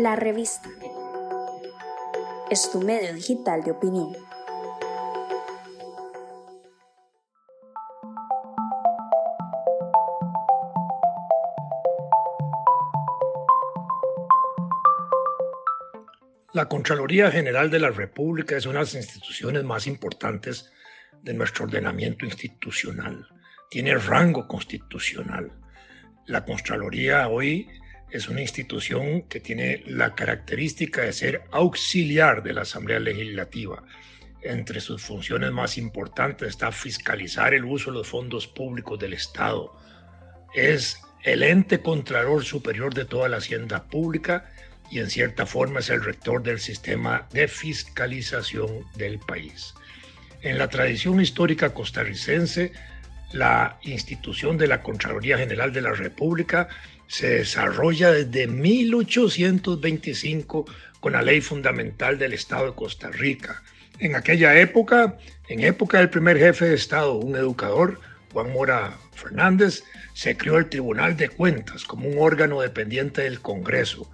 La revista es tu medio digital de opinión. La Contraloría General de la República es una de las instituciones más importantes de nuestro ordenamiento institucional. Tiene rango constitucional. La Contraloría hoy es una institución que tiene la característica de ser auxiliar de la Asamblea Legislativa. Entre sus funciones más importantes está fiscalizar el uso de los fondos públicos del Estado. Es el ente contralor superior de toda la hacienda pública y en cierta forma es el rector del sistema de fiscalización del país. En la tradición histórica costarricense, la institución de la Contraloría General de la República se desarrolla desde 1825 con la ley fundamental del Estado de Costa Rica. En aquella época, en época del primer jefe de Estado, un educador, Juan Mora Fernández, se creó el Tribunal de Cuentas como un órgano dependiente del Congreso,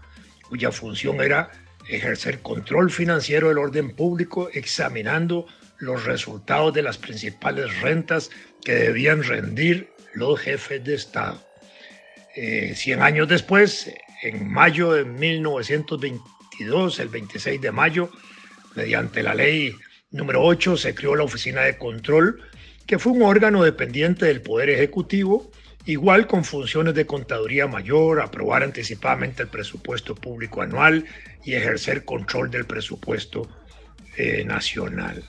cuya función era ejercer control financiero del orden público examinando los resultados de las principales rentas que debían rendir los jefes de Estado. Eh, cien años después, en mayo de 1922, el 26 de mayo, mediante la ley número 8, se creó la Oficina de Control, que fue un órgano dependiente del Poder Ejecutivo, igual con funciones de contaduría mayor, aprobar anticipadamente el presupuesto público anual y ejercer control del presupuesto eh, nacional.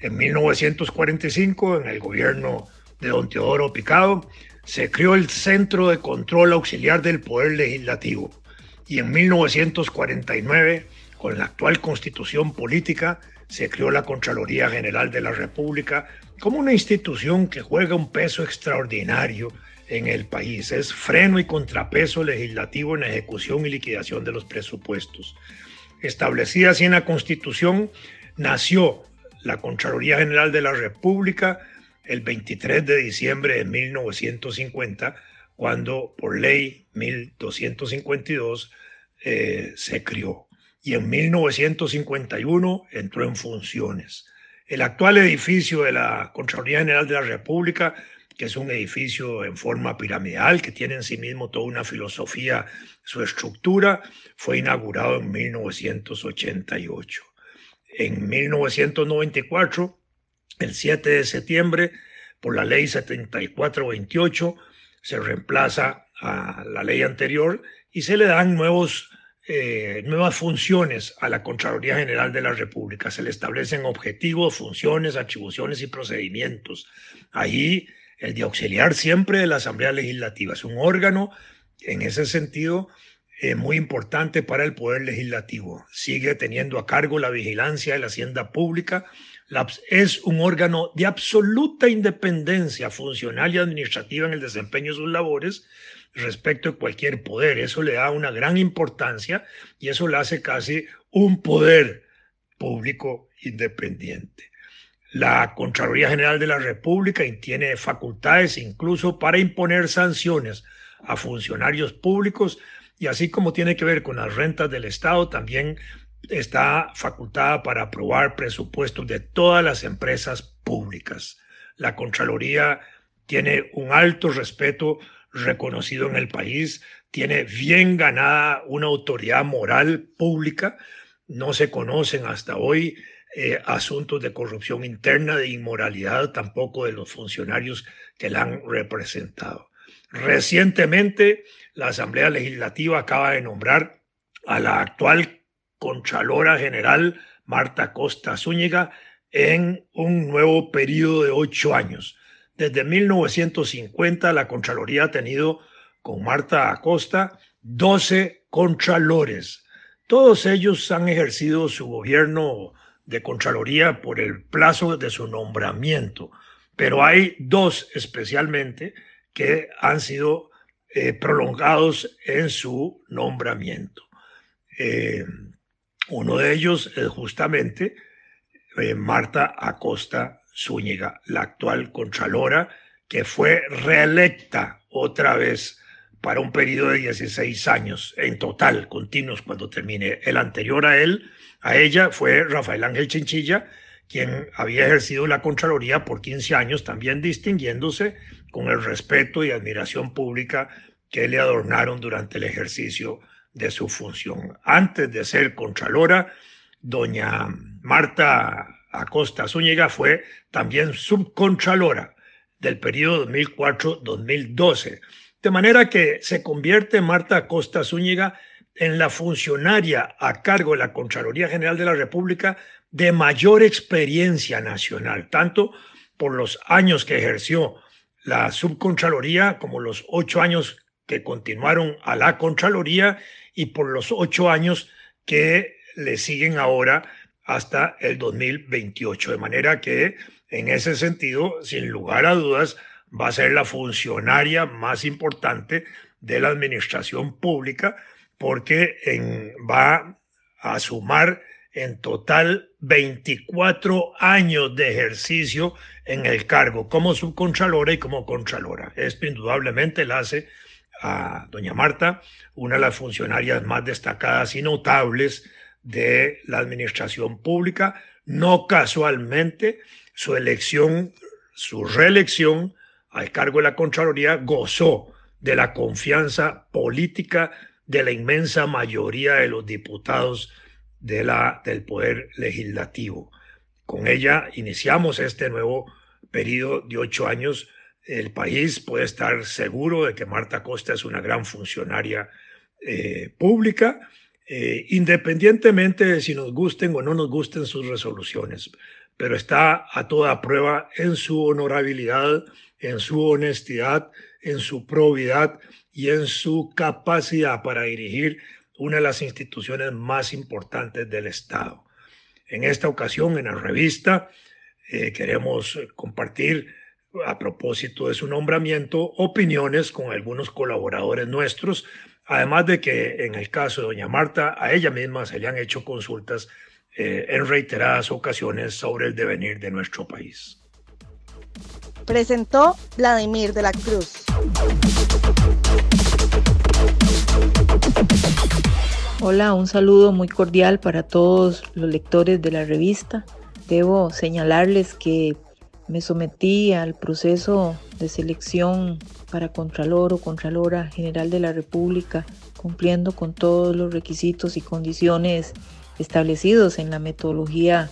En 1945, en el gobierno de don Teodoro Picado, se creó el Centro de Control Auxiliar del Poder Legislativo y en 1949, con la actual constitución política, se creó la Contraloría General de la República como una institución que juega un peso extraordinario en el país. Es freno y contrapeso legislativo en la ejecución y liquidación de los presupuestos. Establecida así en la Constitución, nació la Contraloría General de la República el 23 de diciembre de 1950, cuando por ley 1252 eh, se crió. Y en 1951 entró en funciones. El actual edificio de la Contraloría General de la República, que es un edificio en forma piramidal, que tiene en sí mismo toda una filosofía, su estructura, fue inaugurado en 1988. En 1994, el 7 de septiembre, por la ley 7428, se reemplaza a la ley anterior y se le dan nuevos, eh, nuevas funciones a la Contraloría General de la República. Se le establecen objetivos, funciones, atribuciones y procedimientos. Ahí el de auxiliar siempre de la Asamblea Legislativa. Es un órgano, en ese sentido, eh, muy importante para el Poder Legislativo. Sigue teniendo a cargo la vigilancia de la hacienda pública. es un órgano de absoluta independencia funcional y administrativa en el desempeño de sus labores respecto de cualquier poder. Eso le da una gran importancia y eso le hace casi un poder público independiente. La Contraloría General de la República tiene facultades incluso para imponer sanciones a funcionarios públicos y así como tiene que ver con las rentas del Estado, también está facultada para aprobar presupuestos de todas las empresas públicas. La Contraloría tiene un alto respeto reconocido en el país, tiene bien ganada una autoridad moral pública, no se conocen hasta hoy eh, asuntos de corrupción interna, de inmoralidad tampoco de los funcionarios que la han representado. Recientemente, la Asamblea Legislativa acaba de nombrar a la actual Contralora General, Marta Costa Zúñiga, en un nuevo periodo de ocho años. Desde 1950, la Contraloría ha tenido con Marta Acosta 12 contralores. Todos ellos han ejercido su gobierno de Contraloría por el plazo de su nombramiento, pero hay dos especialmente que han sido eh, prolongados en su nombramiento. Eh, uno de ellos es justamente eh, Marta Acosta Zúñiga, la actual Contralora, que fue reelecta otra vez para un periodo de 16 años en total, continuos cuando termine. El anterior a él, a ella, fue Rafael Ángel Chinchilla, quien había ejercido la Contraloría por 15 años, también distinguiéndose con el respeto y admiración pública que le adornaron durante el ejercicio de su función. Antes de ser Contralora, doña Marta Acosta Zúñiga fue también subcontralora del periodo 2004-2012. De manera que se convierte Marta Acosta Zúñiga en la funcionaria a cargo de la Contraloría General de la República de mayor experiencia nacional, tanto por los años que ejerció la subcontraloría como los ocho años que continuaron a la Contraloría y por los ocho años que le siguen ahora hasta el 2028. De manera que en ese sentido, sin lugar a dudas, va a ser la funcionaria más importante de la administración pública porque va a sumar en total 24 años de ejercicio en el cargo como subcontralora y como contralora. Esto indudablemente la hace a doña Marta una de las funcionarias más destacadas y notables de la administración pública. No casualmente su elección, su reelección al cargo de la Contraloría gozó de la confianza política de la inmensa mayoría de los diputados de la, del Poder Legislativo. Con ella iniciamos este nuevo periodo de ocho años. El país puede estar seguro de que Marta Costa es una gran funcionaria eh, pública, eh, independientemente de si nos gusten o no nos gusten sus resoluciones, pero está a toda prueba en su honorabilidad, en su honestidad, en su probidad y en su capacidad para dirigir una de las instituciones más importantes del Estado. En esta ocasión, en la revista, eh, queremos compartir, a propósito de su nombramiento, opiniones con algunos colaboradores nuestros, además de que en el caso de doña Marta, a ella misma se le han hecho consultas eh, en reiteradas ocasiones sobre el devenir de nuestro país. Presentó Vladimir de la Cruz. Hola, un saludo muy cordial para todos los lectores de la revista. Debo señalarles que me sometí al proceso de selección para Contralor o Contralora General de la República, cumpliendo con todos los requisitos y condiciones establecidos en la metodología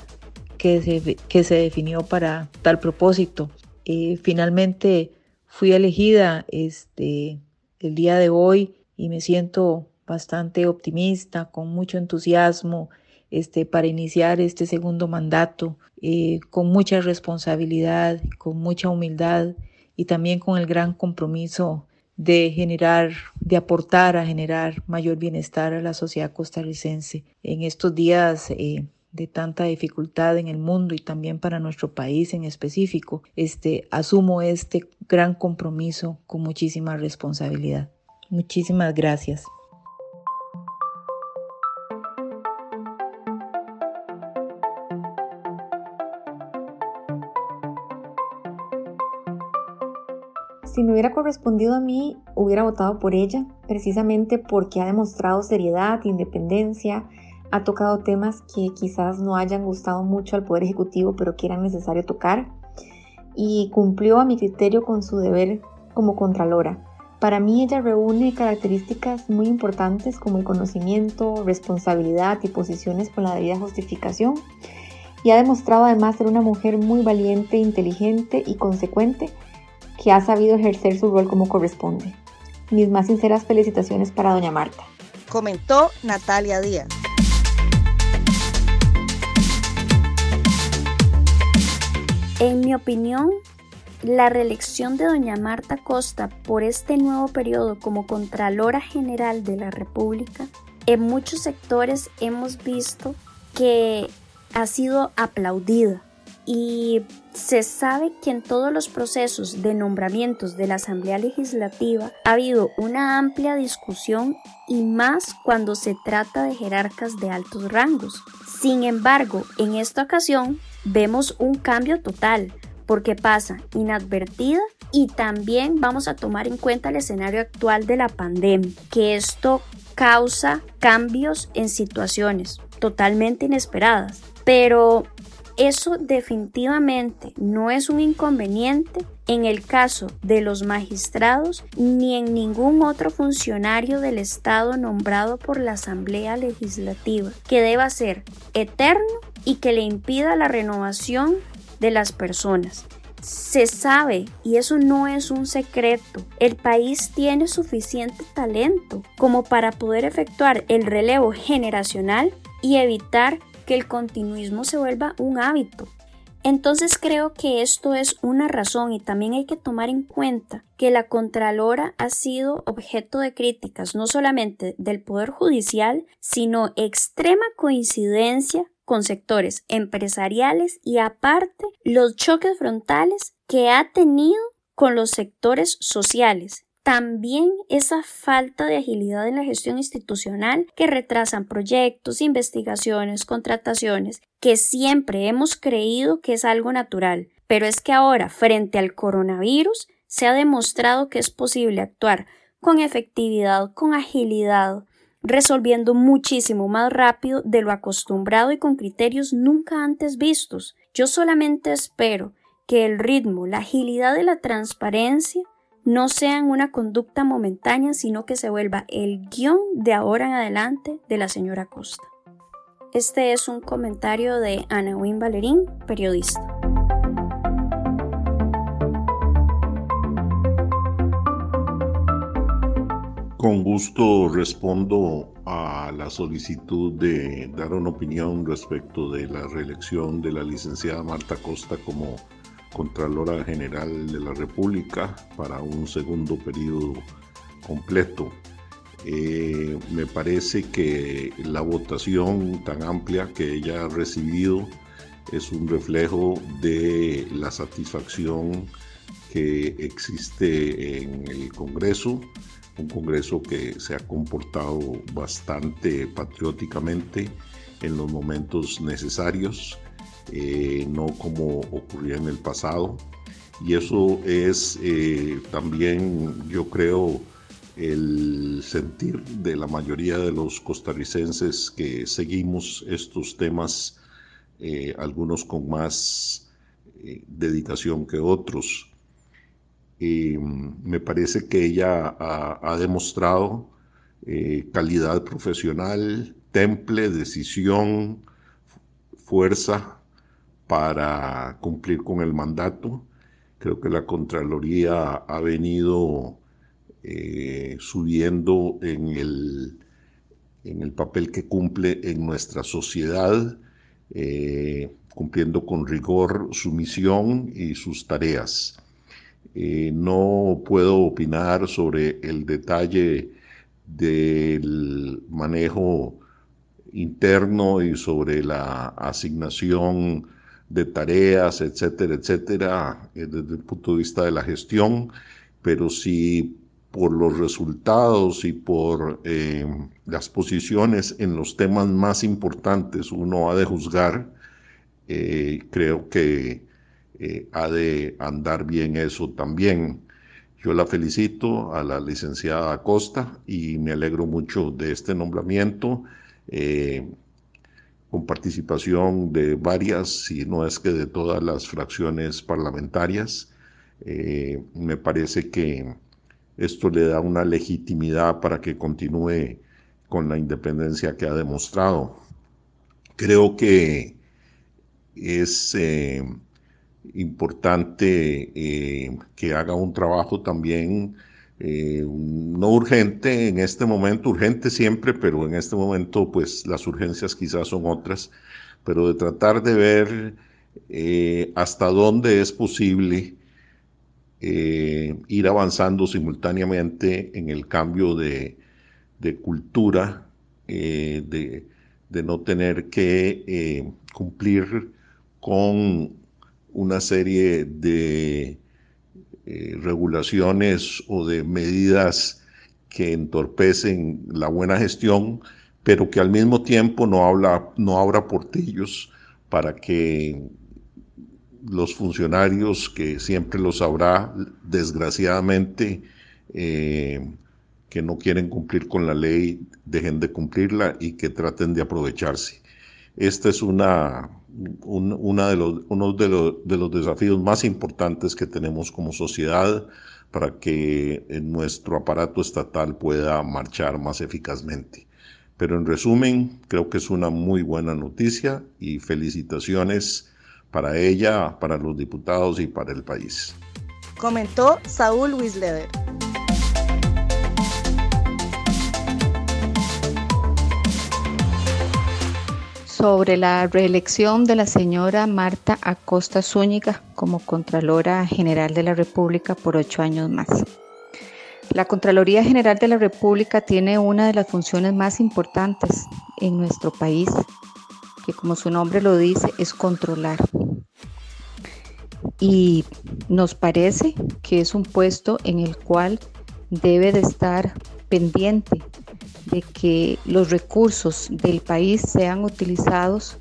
que se, que se definió para tal propósito. Eh, finalmente fui elegida este, el día de hoy y me siento bastante optimista, con mucho entusiasmo este, para iniciar este segundo mandato, eh, con mucha responsabilidad, con mucha humildad y también con el gran compromiso de generar, de aportar a generar mayor bienestar a la sociedad costarricense. En estos días eh, de tanta dificultad en el mundo y también para nuestro país en específico, este, asumo este gran compromiso con muchísima responsabilidad. Muchísimas gracias. Si me hubiera correspondido a mí, hubiera votado por ella, precisamente porque ha demostrado seriedad, independencia, ha tocado temas que quizás no hayan gustado mucho al Poder Ejecutivo, pero que eran necesario tocar, y cumplió a mi criterio con su deber como Contralora. Para mí ella reúne características muy importantes como el conocimiento, responsabilidad y posiciones con la debida justificación, y ha demostrado además ser una mujer muy valiente, inteligente y consecuente, que ha sabido ejercer su rol como corresponde. Mis más sinceras felicitaciones para doña Marta. Comentó Natalia Díaz. En mi opinión, la reelección de doña Marta Costa por este nuevo periodo como Contralora General de la República, en muchos sectores hemos visto que ha sido aplaudida y se sabe que en todos los procesos de nombramientos de la Asamblea Legislativa ha habido una amplia discusión y más cuando se trata de jerarcas de altos rangos. Sin embargo, en esta ocasión vemos un cambio total, porque pasa inadvertida y también vamos a tomar en cuenta el escenario actual de la pandemia, que esto causa cambios en situaciones totalmente inesperadas. Pero eso definitivamente no es un inconveniente en el caso de los magistrados ni en ningún otro funcionario del Estado nombrado por la Asamblea Legislativa, que deba ser eterno y que le impida la renovación de las personas. Se sabe, y eso no es un secreto, el país tiene suficiente talento como para poder efectuar el relevo generacional y evitar que el continuismo se vuelva un hábito. Entonces creo que esto es una razón y también hay que tomar en cuenta que la Contralora ha sido objeto de críticas no solamente del Poder Judicial, sino extrema coincidencia con sectores empresariales y aparte los choques frontales que ha tenido con los sectores sociales también esa falta de agilidad en la gestión institucional que retrasan proyectos, investigaciones, contrataciones, que siempre hemos creído que es algo natural, pero es que ahora, frente al coronavirus, se ha demostrado que es posible actuar con efectividad, con agilidad, resolviendo muchísimo más rápido de lo acostumbrado y con criterios nunca antes vistos. Yo solamente espero que el ritmo, la agilidad y la transparencia no sean una conducta momentánea, sino que se vuelva el guion de ahora en adelante de la señora Costa. Este es un comentario de Ana Wynne Valerín, periodista. Con gusto respondo a la solicitud de dar una opinión respecto de la reelección de la licenciada Marta Costa como Contralora General de la República para un segundo periodo completo. Eh, me parece que la votación tan amplia que ella ha recibido es un reflejo de la satisfacción que existe en el Congreso, un Congreso que se ha comportado bastante patrióticamente en los momentos necesarios eh, no como ocurría en el pasado. Y eso es eh, también, yo creo, el sentir de la mayoría de los costarricenses que seguimos estos temas, eh, algunos con más dedicación que otros. me parece que ella ha demostrado calidad profesional, temple, decisión, fuerza para cumplir con el mandato. Creo que la Contraloría ha venido eh, subiendo en el, en el papel que cumple en nuestra sociedad, eh, cumpliendo con rigor su misión y sus tareas. Eh, no puedo opinar sobre el detalle del manejo interno y sobre la asignación de tareas, etcétera, etcétera, eh, desde el punto de vista de la gestión, pero si por los resultados y por eh, las posiciones en los temas más importantes uno ha de juzgar, eh, creo que ha de andar bien eso también. Yo la felicito a la licenciada Acosta y me alegro mucho de este nombramiento con participación de varias, si no es que de todas las fracciones parlamentarias. Eh, me parece que esto le da una legitimidad para que continúe con la independencia que ha demostrado. Creo que es eh, importante eh, que haga un trabajo también eh, no urgente en este momento, urgente siempre, pero en este momento pues las urgencias quizás son otras, pero de tratar de ver eh, hasta dónde es posible eh, ir avanzando simultáneamente en el cambio de, cultura, de, de, no tener que cumplir con una serie de eh, regulaciones o de medidas que entorpecen la buena gestión, pero que al mismo tiempo no, habla, no abra portillos para que los funcionarios, que siempre los habrá, desgraciadamente, eh, que no quieren cumplir con la ley, dejen de cumplirla y que traten de aprovecharse. Este es una, una de los, uno de los, de los desafíos más importantes que tenemos como sociedad para que nuestro aparato estatal pueda marchar más eficazmente. Pero en resumen, creo que es una muy buena noticia y felicitaciones para ella, para los diputados y para el país. Comentó Saúl Wisleder. Sobre la reelección de la señora Marta Acosta Zúñiga como Contralora General de la República por ocho años más. La Contraloría General de la República tiene una de las funciones más importantes en nuestro país, que como su nombre lo dice, es controlar. Y nos parece que es un puesto en el cual debe de estar pendiente de que los recursos del país sean utilizados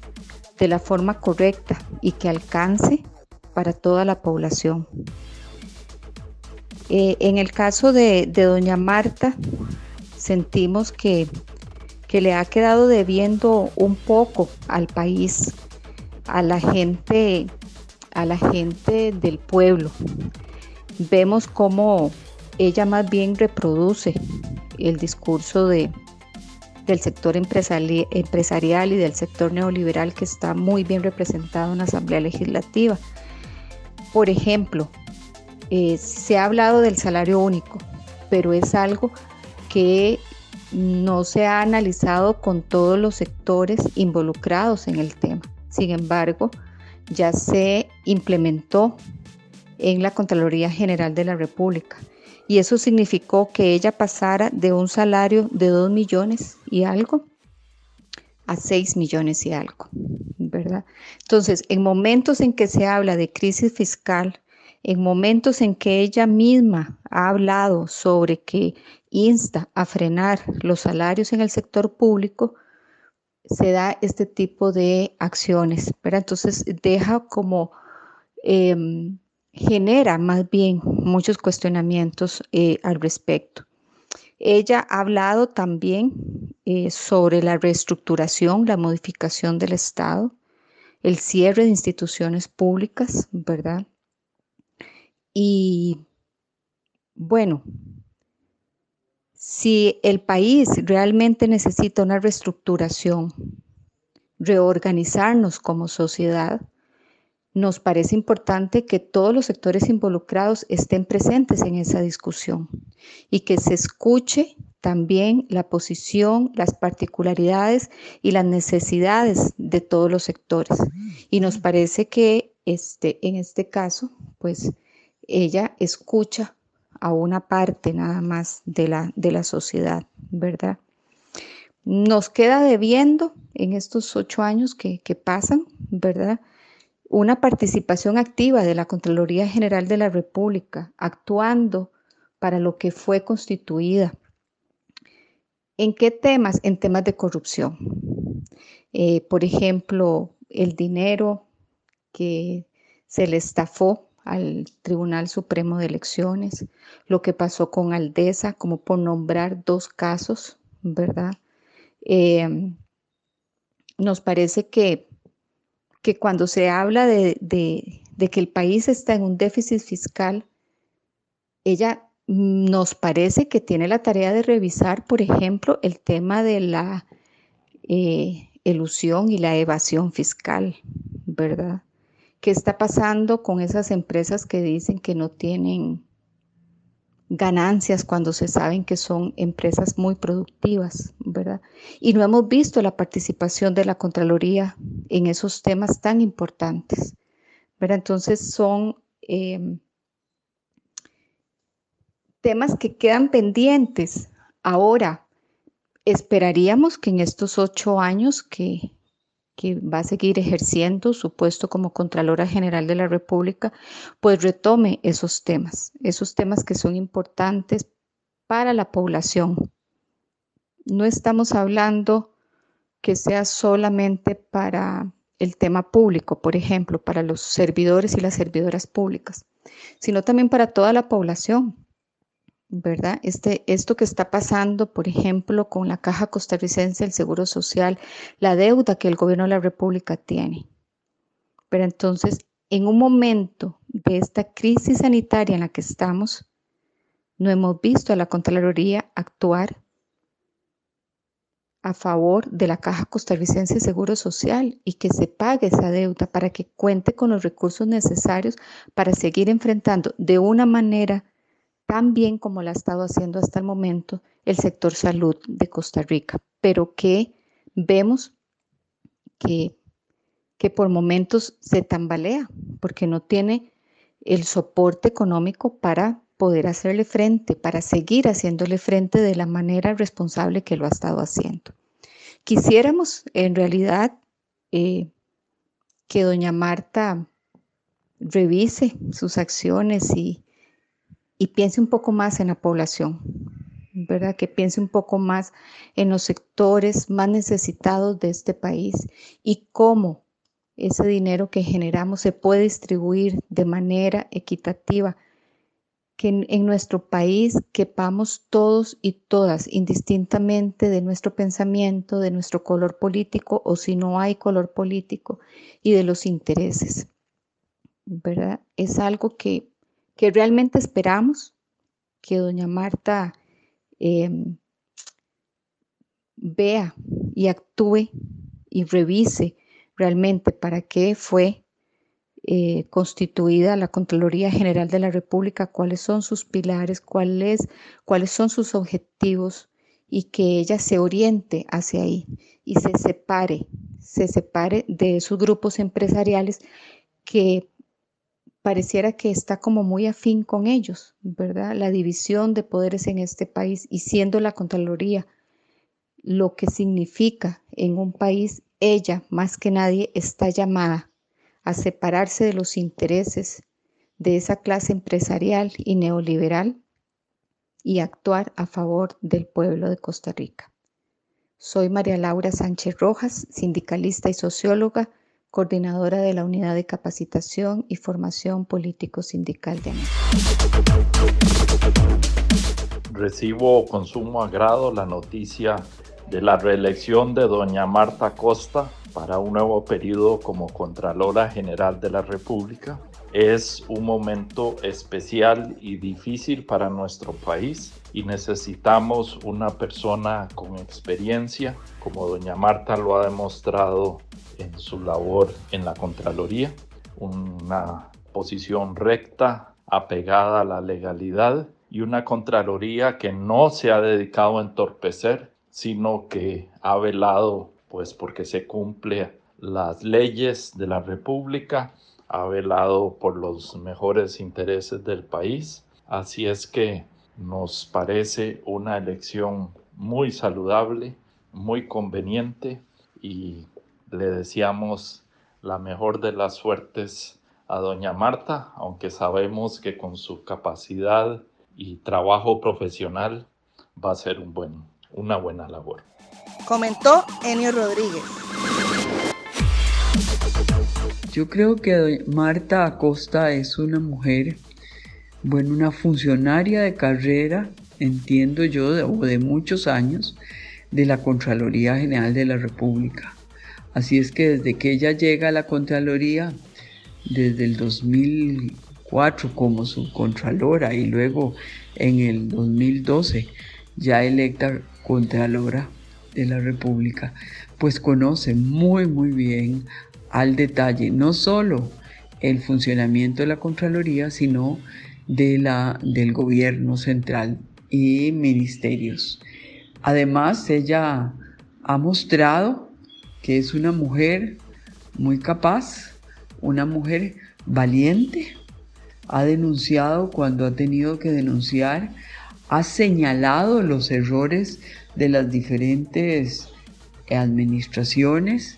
de la forma correcta y que alcance para toda la población. Eh, en el caso de, doña Marta, sentimos que, que le ha quedado debiendo un poco al país, a la gente, a la gente del pueblo. Vemos cómo ella más bien reproduce el discurso de, del sector empresarial y del sector neoliberal que está muy bien representado en la Asamblea Legislativa. Por ejemplo, eh, se ha hablado del salario único, pero es algo que no se ha analizado con todos los sectores involucrados en el tema. Sin embargo, ya se implementó en la Contraloría General de la República y eso significó que ella pasara de un salario de 2 millones y algo a 6 millones y algo, ¿verdad? Entonces, en momentos en que se habla de crisis fiscal, en momentos en que ella misma ha hablado sobre que insta a frenar los salarios en el sector público, se da este tipo de acciones, ¿verdad? Entonces, deja como... Em, genera más bien muchos cuestionamientos eh, al respecto. Ella ha hablado también eh, sobre la reestructuración, la modificación del Estado, el cierre de instituciones públicas, ¿verdad? Y bueno, si el país realmente necesita una reestructuración, reorganizarnos como sociedad, nos parece importante que todos los sectores involucrados estén presentes en esa discusión y que se escuche también la posición, las particularidades y las necesidades de todos los sectores. Y nos parece que este, en este caso, pues ella escucha a una parte nada más de la, de la sociedad, ¿verdad? Nos queda debiendo en estos ocho años que, que pasan, ¿verdad? Una participación activa de la Contraloría General de la República, actuando para lo que fue constituida. ¿En qué temas? En temas de corrupción. Eh, por ejemplo, el dinero que se le estafó al Tribunal Supremo de Elecciones, lo que pasó con Aldesa, como por nombrar dos casos, ¿verdad? Eh, nos parece que que cuando se habla de, que el país está en un déficit fiscal, ella nos parece que tiene la tarea de revisar, por ejemplo, el tema de la eh, elusión y la evasión fiscal, ¿verdad? ¿Qué está pasando con esas empresas que dicen que no tienen ganancias cuando se saben que son empresas muy productivas, ¿verdad? Y no hemos visto la participación de la Contraloría en esos temas tan importantes, ¿verdad? Entonces son em, temas que quedan pendientes. Ahora, esperaríamos que en estos ocho años que, que va a seguir ejerciendo su puesto como Contralora General de la República, pues retome esos temas, esos temas que son importantes para la población. No estamos hablando que sea solamente para el tema público, por ejemplo, para los servidores y las servidoras públicas, sino también para toda la población, ¿verdad? Este, esto que está pasando, por ejemplo, con la Caja Costarricense del Seguro Social, la deuda que el gobierno de la República tiene. Pero entonces, en un momento de esta crisis sanitaria en la que estamos, no hemos visto a la Contraloría actuar a favor de la Caja Costarricense de Seguro Social y que se pague esa deuda para que cuente con los recursos necesarios para seguir enfrentando de una manera tan bien como la ha estado haciendo hasta el momento el sector salud de Costa Rica, pero que vemos que, que por momentos se tambalea porque no tiene el soporte económico para poder hacerle frente, para seguir haciéndole frente de la manera responsable que lo ha estado haciendo. Quisiéramos en realidad eh, que doña Marta revise sus acciones y, y piense un poco más en la población, ¿verdad? Que piense un poco más en los sectores más necesitados de este país y cómo ese dinero que generamos se puede distribuir de manera equitativa que en, nuestro país quepamos todos y todas, indistintamente de nuestro pensamiento, de nuestro color político o si no hay color político y de los intereses. ¿Verdad? Es algo que, que realmente esperamos que doña Marta em, vea y actúe y revise realmente para qué fue eh, constituida la Contraloría General de la República, cuáles son sus pilares, cuáles, cuáles son sus objetivos y que ella se oriente hacia ahí y se separe, se separe de esos grupos empresariales que pareciera que está como muy afín con ellos, ¿verdad? La división de poderes en este país y siendo la Contraloría lo que significa en un país, ella más que nadie está llamada a separarse de los intereses de esa clase empresarial y neoliberal y actuar a favor del pueblo de Costa Rica. Soy María Laura Sánchez Rojas, sindicalista y socióloga, coordinadora de la Unidad de Capacitación y Formación Político Sindical de América. Recibo con sumo agrado la noticia de la reelección de doña Marta Costa para un nuevo periodo como Contralora General de la República. Es un momento especial y difícil para nuestro país y necesitamos una persona con experiencia, como doña Marta lo ha demostrado en su labor en la Contraloría, una posición recta, apegada a la legalidad y una Contraloría que no se ha dedicado a entorpecer, sino que ha velado pues porque se cumple las leyes de la República, ha velado por los mejores intereses del país. Así es que nos parece una elección muy saludable, muy conveniente y le deseamos la mejor de las suertes a doña Marta, aunque sabemos que con su capacidad y trabajo profesional va a ser un buen, una buena labor comentó Enio Rodríguez. Yo creo que Marta Acosta es una mujer, bueno, una funcionaria de carrera, entiendo yo, de, o de muchos años, de la Contraloría General de la República. Así es que desde que ella llega a la Contraloría, desde el 2004 como subcontralora y luego en el 2012 ya electa Contralora de la República, pues conoce muy muy bien al detalle no solo el funcionamiento de la Contraloría, sino de la, del gobierno central y ministerios. Además, ella ha mostrado que es una mujer muy capaz, una mujer valiente, ha denunciado cuando ha tenido que denunciar, ha señalado los errores de las diferentes administraciones,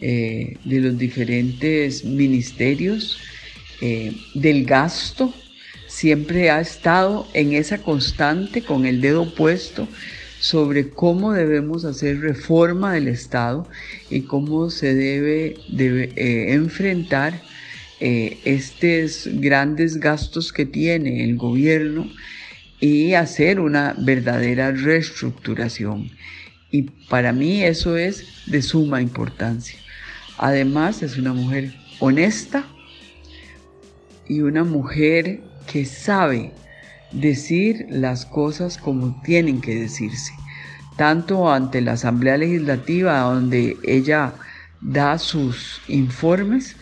eh, de los diferentes ministerios, eh, del gasto, siempre ha estado en esa constante con el dedo puesto sobre cómo debemos hacer reforma del Estado y cómo se debe, eh, enfrentar eh, estos grandes gastos que tiene el gobierno y hacer una verdadera reestructuración. Y para mí eso es de suma importancia. Además es una mujer honesta y una mujer que sabe decir las cosas como tienen que decirse, tanto ante la Asamblea Legislativa donde ella da sus informes,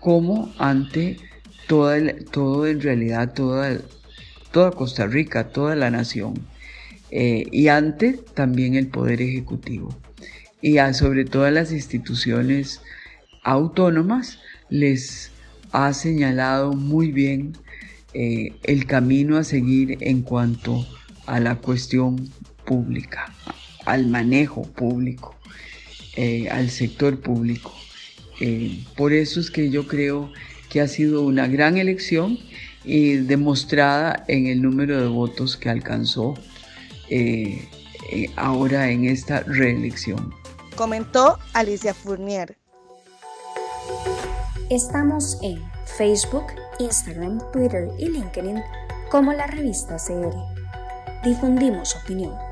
como ante toda, todo en realidad, toda, toda Costa Rica, toda la nación, eh, y ante también el Poder Ejecutivo. Y sobre todas las instituciones autónomas les ha señalado muy bien eh, el camino a seguir en cuanto a la cuestión pública, al manejo público, eh, al sector público. Eh, por eso es que yo creo que ha sido una gran elección y demostrada en el número de votos que alcanzó ahora en esta reelección. Comentó Alicia Fournier. Estamos en Facebook, Instagram, Twitter y LinkedIn como la revista CR. Difundimos opinión.